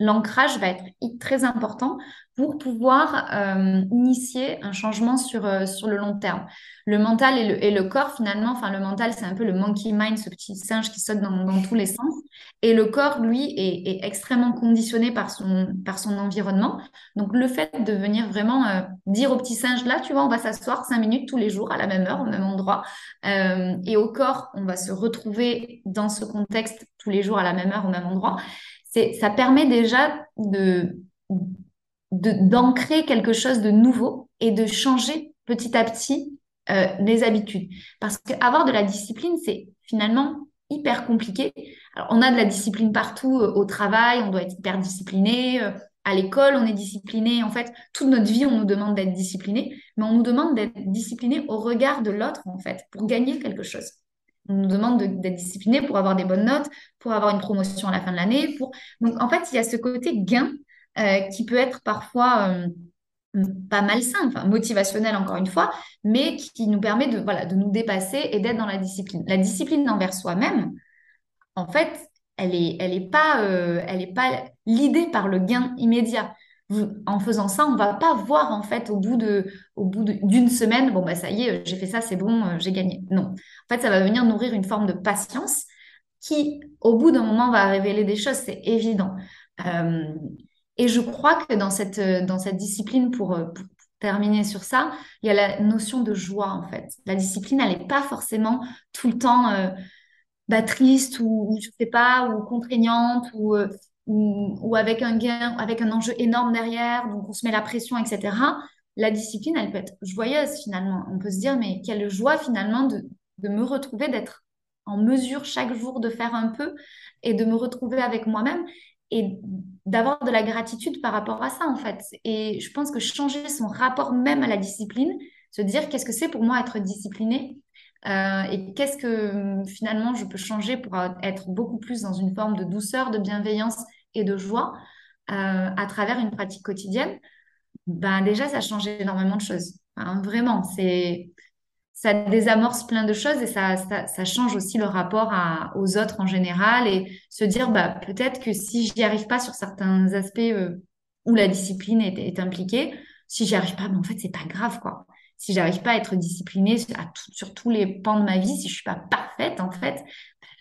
l'ancrage va être très important pour pouvoir euh, initier un changement sur, euh, sur le long terme. Le mental et le, corps, finalement, enfin le mental, c'est un peu le monkey mind, ce petit singe qui saute dans, tous les sens. Et le corps, lui, est, extrêmement conditionné par son, par son environnement. Donc, le fait de venir vraiment euh, dire au petit singe, là, tu vois, on va s'asseoir cinq minutes tous les jours à la même heure, au même endroit. et au corps, on va se retrouver dans ce contexte tous les jours à la même heure, au même endroit. Ça permet déjà de d'ancrer quelque chose de nouveau et de changer petit à petit euh, les habitudes. Parce qu'avoir de la discipline, c'est finalement hyper compliqué. Alors, on a de la discipline partout euh, au travail, on doit être hyper discipliné. Euh, à l'école, on est discipliné. En fait, toute notre vie, on nous demande d'être discipliné, mais on nous demande d'être discipliné au regard de l'autre, en fait, pour gagner quelque chose. On nous demande d'être discipliné pour avoir des bonnes notes, pour avoir une promotion à la fin de l'année. Pour... Donc, en fait, il y a ce côté gain euh, qui peut être parfois euh, pas malsain, motivationnel encore une fois, mais qui nous permet de, voilà, de nous dépasser et d'être dans la discipline. La discipline envers soi-même, en fait, elle n'est elle est pas, euh, pas l'idée par le gain immédiat. En faisant ça, on va pas voir en fait au bout de, au bout d'une semaine, bon bah ça y est, j'ai fait ça, c'est bon, j'ai gagné. Non, en fait, ça va venir nourrir une forme de patience qui, au bout d'un moment, va révéler des choses, c'est évident. Et je crois que dans cette, euh, dans cette discipline, pour, euh, pour terminer sur ça, il y a la notion de joie, en fait. La discipline, elle n'est pas forcément tout le temps euh, bah, triste ou, je sais pas, ou contraignante ou, ou, ou, avec un gain, avec un enjeu énorme derrière, donc on se met la pression, etc. La discipline, elle peut être joyeuse finalement. On peut se dire, mais quelle joie finalement de, de me retrouver, d'être en mesure chaque jour de faire un peu et de me retrouver avec moi-même et d'avoir de la gratitude par rapport à ça, en fait. Et je pense que changer son rapport même à la discipline, se dire qu'est-ce que c'est pour moi être discipliné euh, et qu'est-ce que finalement je peux changer pour être beaucoup plus dans une forme de douceur, de bienveillance et de joie euh, à travers une pratique quotidienne, ben déjà, ça change énormément de choses. vraiment, c'est ça désamorce plein de choses et ça, change aussi le rapport aux autres en général et se dire bah, peut-être que si j'y arrive pas sur certains aspects euh, où la discipline est, impliquée, si j'y arrive pas, mais en fait, c'est pas grave quoi. Si j'arrive pas à être disciplinée sur tous les pans de ma vie, si je suis pas parfaite en fait,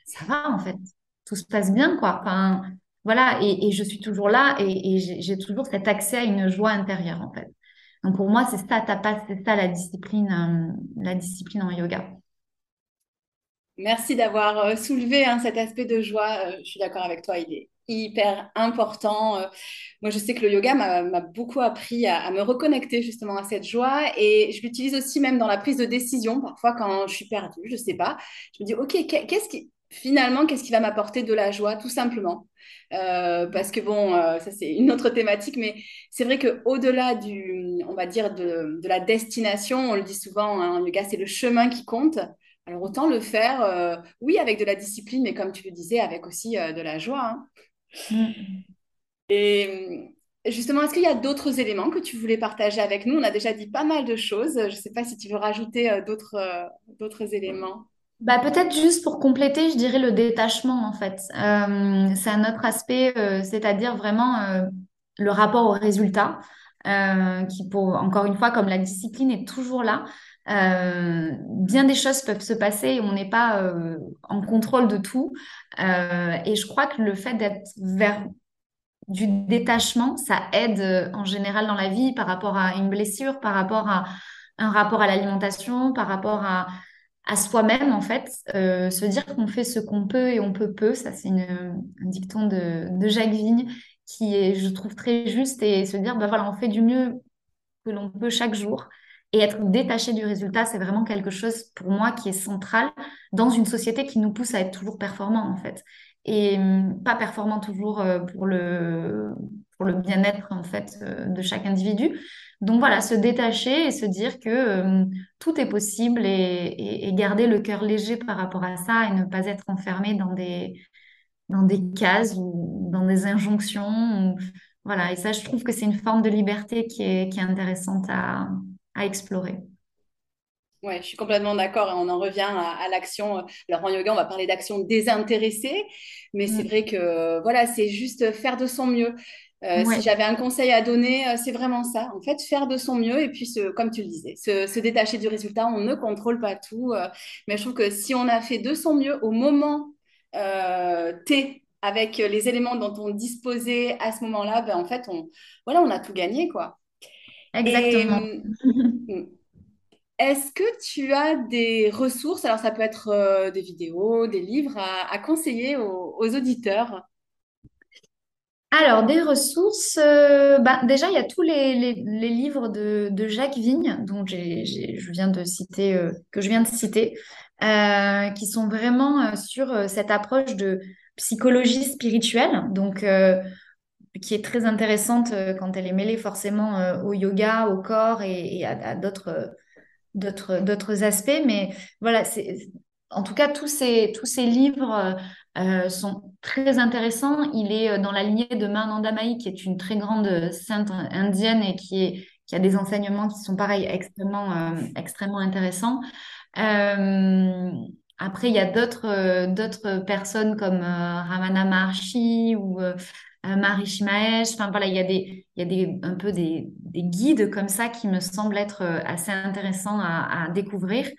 ça va en fait. Tout se passe bien quoi. Enfin, voilà, et, je suis toujours là et, et j'ai toujours cet accès à une joie intérieure en fait. Donc pour moi, c'est ça, c'est ça la discipline, euh, la discipline en yoga. Merci d'avoir euh, soulevé hein, cet aspect de joie. Euh, je suis d'accord avec toi, il est hyper important. moi, je sais que le yoga m'a beaucoup appris à, me reconnecter justement à cette joie et je l'utilise aussi même dans la prise de décision. Parfois, quand je suis perdue, je ne sais pas, je me dis, OK, qu'est-ce qui, finalement, qu'est-ce qui va m'apporter de la joie, tout simplement euh, Parce que bon, euh, ça c'est une autre thématique, mais c'est vrai qu'au-delà du, on va dire, de, de, la destination, on le dit souvent, hein, le yoga, c'est le chemin qui compte. Alors autant le faire, euh, oui, avec de la discipline, mais comme tu le disais, avec aussi de la joie. Hein. Mm. Et justement, est-ce qu'il y a d'autres éléments que tu voulais partager avec nous? On a déjà dit pas mal de choses. Je ne sais pas si tu veux rajouter d'autres d'autres éléments. Bah, peut-être juste pour compléter, je dirais le détachement en fait. Euh, c'est un autre aspect, euh, c'est-à-dire vraiment euh, le rapport au résultat, qui pour, encore une fois, comme la discipline est toujours là, bien des choses peuvent se passer et on n'est pas en contrôle de tout. Et je crois que le fait d'être vers du détachement, ça aide en général dans la vie par rapport à une blessure, par rapport à un rapport à l'alimentation, par rapport à, à soi-même, en fait. Euh, se dire qu'on fait ce qu'on peut et on peut peu, ça c'est un dicton de, de Jacques Vigne qui est, je trouve, très juste et se dire, bah voilà, on fait du mieux que l'on peut chaque jour. Et être détaché du résultat, c'est vraiment quelque chose pour moi qui est central dans une société qui nous pousse à être toujours performant, en fait. Et hum, pas performant toujours euh, pour le, pour le bien-être, en fait, euh, de chaque individu. Donc voilà, se détacher et se dire que euh, tout est possible et, et- et garder le cœur léger par rapport à ça et ne pas être enfermé dans des, dans des cases ou dans des injonctions. ou- voilà, et ça, je trouve que c'est une forme de liberté qui est, qui est intéressante à, à explorer. Ouais, je suis complètement d'accord et on en revient à, à l'action. Alors en yoga, on va parler d'action désintéressée, mais c'est Mm. vrai que voilà, c'est juste faire de son mieux. Euh, si j'avais un conseil à donner, euh, c'est vraiment ça. En fait, faire de son mieux et puis, se, comme tu le disais, se, se détacher du résultat. On ne contrôle pas tout, euh, mais je trouve que si on a fait de son mieux au moment euh, T, avec les éléments dont on disposait à ce moment-là, ben, en fait, on, voilà, on a tout gagné, quoi. exactement. Et hum, est-ce que tu as des ressources, alors ça peut être euh, des vidéos, des livres à, à conseiller aux, aux auditeurs? Alors, des ressources, euh, bah, déjà, il y a tous les, livres de, Jacques Vigne, dont je viens de citer, euh, que je viens de citer, euh, qui sont vraiment sur cette approche de psychologie spirituelle, donc qui est très intéressante quand elle est mêlée forcément au yoga, au corps et, à, d'autres aspects. Mais voilà en tout cas tous ces livres euh, sont très intéressants il est euh, dans la lignée de Mahananda Mahi qui est une très grande sainte indienne et qui a des enseignements qui sont pareils extrêmement euh, extrêmement intéressants après il y a d'autres d'autres personnes comme Ramana Maharshi ou Maharishi Mahesh. Enfin voilà, il y a des, il y a des, un peu des, des guides comme ça qui me semblent être assez intéressants à, découvrir.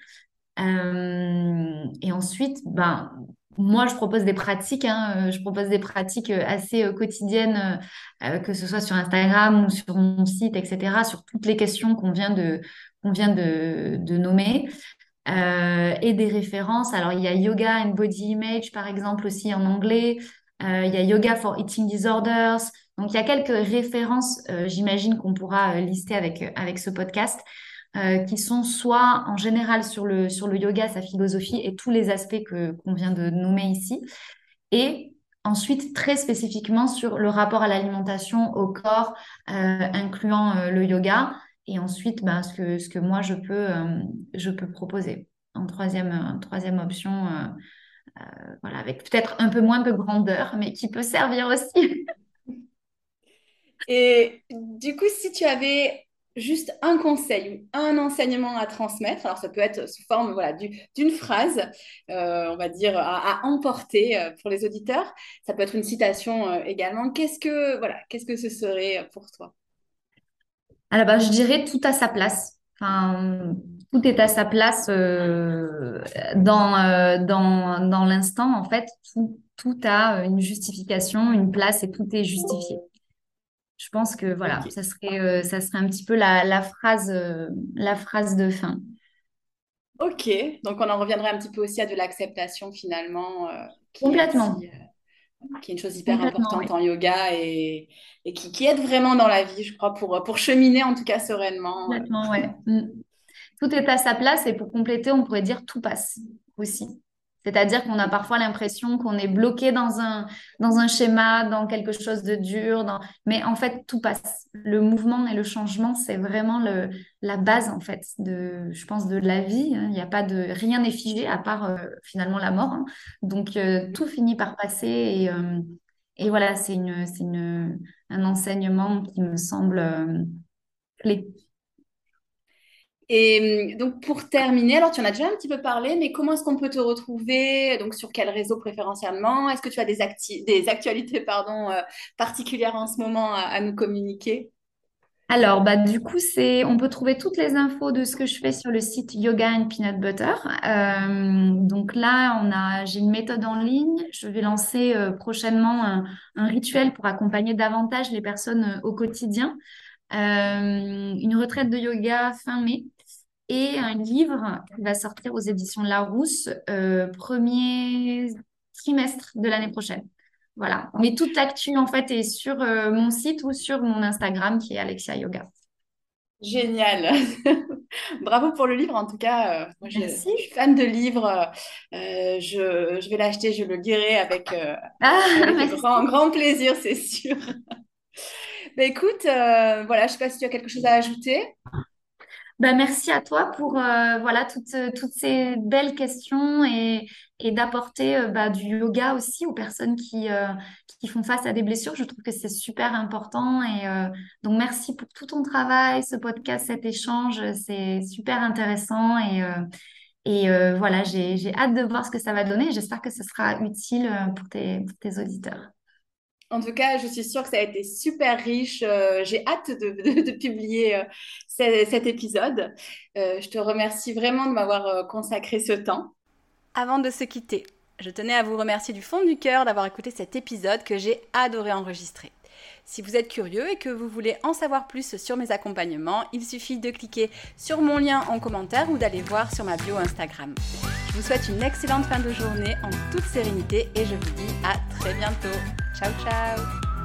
Et ensuite, ben, moi, je propose des pratiques, hein, euh, je propose des pratiques euh, assez euh, quotidiennes, que ce soit sur Instagram ou sur mon site, etc., sur toutes les questions qu'on vient de, qu'on vient de, de nommer. Et des références. Alors, il y a Yoga and Body Image, par exemple, aussi en anglais. Il y a Yoga for Eating Disorders. Donc, il y a quelques références, j'imagine, qu'on pourra lister avec, avec ce podcast, euh, qui sont soit en général sur le, sur le yoga, sa philosophie et tous les aspects que, qu'on vient de nommer ici. Et ensuite, très spécifiquement sur le rapport à l'alimentation, au corps, euh, incluant euh, le yoga. Et ensuite, ben, ce que, ce que moi, je peux, je peux proposer en troisième, troisième option, voilà, avec peut-être un peu moins de grandeur, mais qui peut servir aussi. (laughs) Et du coup, si tu avais juste un conseil ou un enseignement à transmettre, alors ça peut être sous forme voilà, du- d'une phrase, euh, on va dire, à, emporter euh, pour les auditeurs, ça peut être une citation euh, également. Qu'est-ce que, voilà, qu'est-ce que ce serait pour toi? Alors, ben, je dirais tout à sa place. Enfin, tout est à sa place dans, dans, dans l'instant. En fait, tout, tout a une justification, une place et tout est justifié. Je pense que voilà, ça serait, euh, ça serait un petit peu la, la phrase, euh, la phrase de fin. Ok, donc on en reviendrait un petit peu aussi à de l'acceptation finalement, euh, qui est aussi, Complètement, euh, qui est une chose hyper importante oui. en yoga et, et qui, qui aide vraiment dans la vie, je crois, pour, pour cheminer en tout cas sereinement. Complètement, ouais. Mm. Tout est à sa place et pour compléter, on pourrait dire tout passe aussi. C'est-à-dire qu'on a parfois l'impression qu'on est bloqué dans un, dans un schéma, dans quelque chose de dur, mais en fait, tout passe. Le mouvement et le changement, c'est vraiment le, la base, en fait, de, je pense, de la vie. hein. Il n'y a pas de... Rien n'est figé à part euh, finalement la mort. hein. Donc, euh, tout finit par passer et, euh, et voilà, c'est un enseignement qui me semble clé. Et hum, donc pour terminer, alors tu en as déjà un petit peu parlé, mais comment est-ce qu'on peut te retrouver? Donc sur quel réseau préférentiellement? Est-ce que tu as des, des actualités pardon, euh, particulières en ce moment à, nous communiquer? Alors, bah, du coup, c'est, on peut trouver toutes les infos de ce que je fais sur le site Yoga and Peanut Butter. Euh, donc là, on a, j'ai une méthode en ligne. Je vais lancer euh, prochainement un, rituel pour accompagner davantage les personnes au quotidien. une retraite de yoga fin mai et un livre qui va sortir aux éditions Larousse euh, premier trimestre de l'année prochaine. Voilà. Mais toute l'actu, en fait, est sur euh, mon site ou sur mon Instagram qui est Alexia Yoga. Génial. (laughs) Bravo pour le livre, en tout cas. Euh, moi, je, suis fan de livres. je, je, vais l'acheter, je le lirai avec, (laughs) ah, grand, grand, plaisir, c'est sûr. Mais (laughs) écoute, voilà, je ne sais pas si tu as quelque chose à ajouter. Ben, merci à toi pour euh, voilà toutes, toutes ces belles questions et, et d'apporter euh, bah, du yoga aussi aux personnes qui, euh, qui font face à des blessures. Je trouve que c'est super important. Et donc, merci pour tout ton travail, ce podcast, cet échange. C'est super intéressant. Et, et voilà, j'ai, j'ai hâte de voir ce que ça va donner. J'espère que ce sera utile pour tes, pour tes auditeurs. En tout cas, je suis sûre que ça a été super riche. Euh, j'ai hâte de, publier euh, cet épisode. Euh, je te remercie vraiment de m'avoir consacré ce temps. Avant de se quitter, je tenais à vous remercier du fond du cœur d'avoir écouté cet épisode que j'ai adoré enregistrer. Si vous êtes curieux et que vous voulez en savoir plus sur mes accompagnements, il suffit de cliquer sur mon lien en commentaire ou d'aller voir sur ma bio Instagram. Je vous souhaite une excellente fin de journée en toute sérénité et je vous dis à très bientôt. Ciao ciao